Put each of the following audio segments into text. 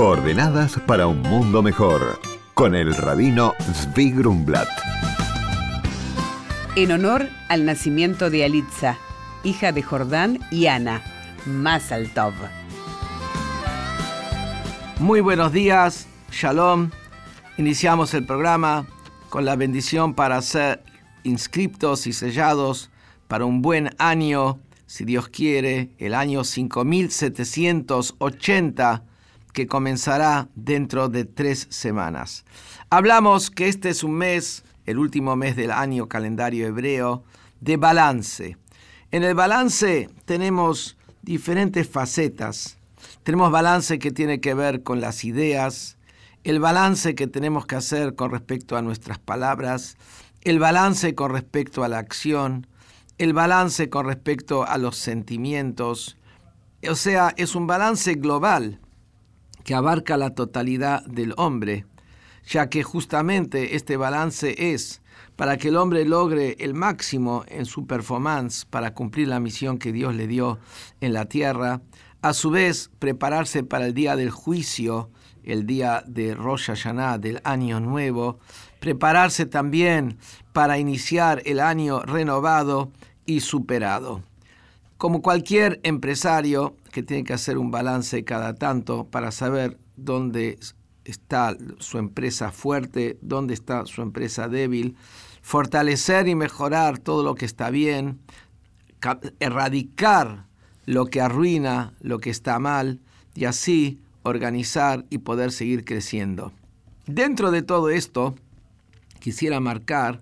Coordenadas para un mundo mejor. Con el rabino Zvi Grumblat. En honor al nacimiento de Alitza, hija de Jordán y Ana, Masal Tov. Muy buenos días, Shalom. Iniciamos el programa con la bendición para ser inscriptos y sellados para un buen año, si Dios quiere, el año 5780 que comenzará dentro de tres semanas. Hablamos que este es un mes, el último mes del año calendario hebreo, de balance. En el balance tenemos diferentes facetas. Tenemos balance que tiene que ver con las ideas, el balance que tenemos que hacer con respecto a nuestras palabras, el balance con respecto a la acción, el balance con respecto a los sentimientos. O sea, es un balance global que abarca la totalidad del hombre, ya que justamente este balance es para que el hombre logre el máximo en su performance para cumplir la misión que Dios le dio en la tierra, a su vez prepararse para el día del juicio, el día de Rosh Hashanah, del año nuevo, prepararse también para iniciar el año renovado y superado. Como cualquier empresario que tiene que hacer un balance cada tanto para saber dónde está su empresa fuerte, dónde está su empresa débil, fortalecer y mejorar todo lo que está bien, erradicar lo que arruina, lo que está mal, y así organizar y poder seguir creciendo. Dentro de todo esto, quisiera marcar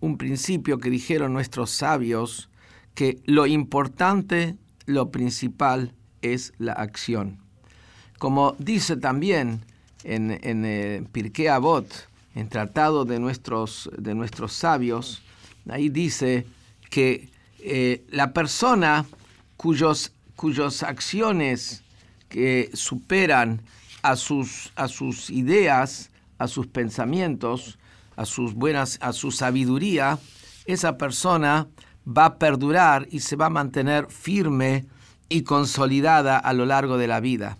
un principio que dijeron nuestros sabios que lo importante, lo principal es la acción. Como dice también en, en eh, Avot, en tratado de nuestros, de nuestros sabios, ahí dice que eh, la persona cuyos, cuyas acciones que superan a sus, a sus ideas, a sus pensamientos, a sus buenas, a su sabiduría, esa persona va a perdurar y se va a mantener firme y consolidada a lo largo de la vida.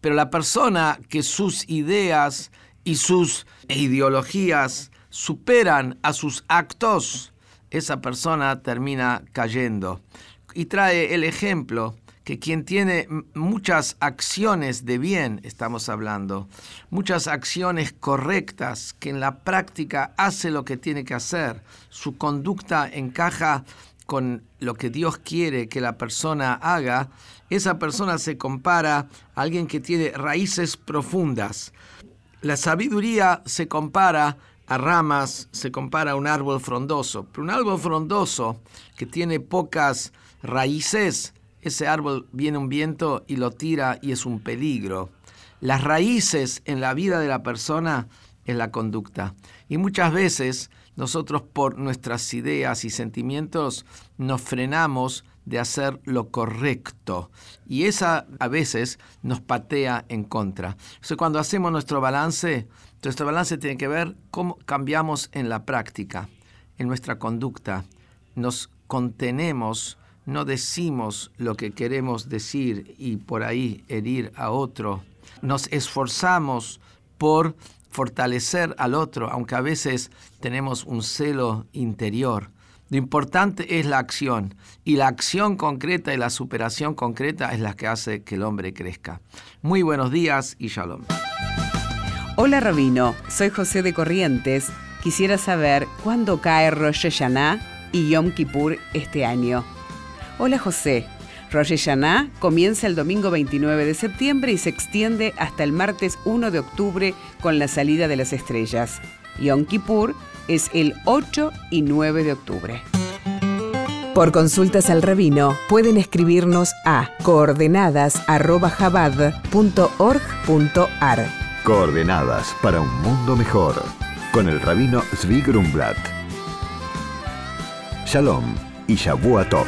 Pero la persona que sus ideas y sus ideologías superan a sus actos, esa persona termina cayendo. Y trae el ejemplo que quien tiene muchas acciones de bien, estamos hablando, muchas acciones correctas, que en la práctica hace lo que tiene que hacer, su conducta encaja con lo que Dios quiere que la persona haga, esa persona se compara a alguien que tiene raíces profundas. La sabiduría se compara a ramas, se compara a un árbol frondoso, pero un árbol frondoso que tiene pocas raíces, ese árbol viene un viento y lo tira y es un peligro. Las raíces en la vida de la persona es la conducta. Y muchas veces nosotros por nuestras ideas y sentimientos nos frenamos de hacer lo correcto. Y esa a veces nos patea en contra. Entonces cuando hacemos nuestro balance, nuestro balance tiene que ver cómo cambiamos en la práctica, en nuestra conducta. Nos contenemos no decimos lo que queremos decir y por ahí herir a otro. Nos esforzamos por fortalecer al otro, aunque a veces tenemos un celo interior. Lo importante es la acción y la acción concreta y la superación concreta es la que hace que el hombre crezca. Muy buenos días y shalom. Hola Rabino, soy José de Corrientes. Quisiera saber cuándo cae Rosh Hashanah y Yom Kippur este año. Hola José. Rosh Hashanah comienza el domingo 29 de septiembre y se extiende hasta el martes 1 de octubre con la salida de las estrellas. Yom Kippur es el 8 y 9 de octubre. Por consultas al rabino pueden escribirnos a coordenadas@jabad.org.ar. Coordenadas para un mundo mejor. Con el rabino Zvi Grumblat. Shalom y Shavua Tov.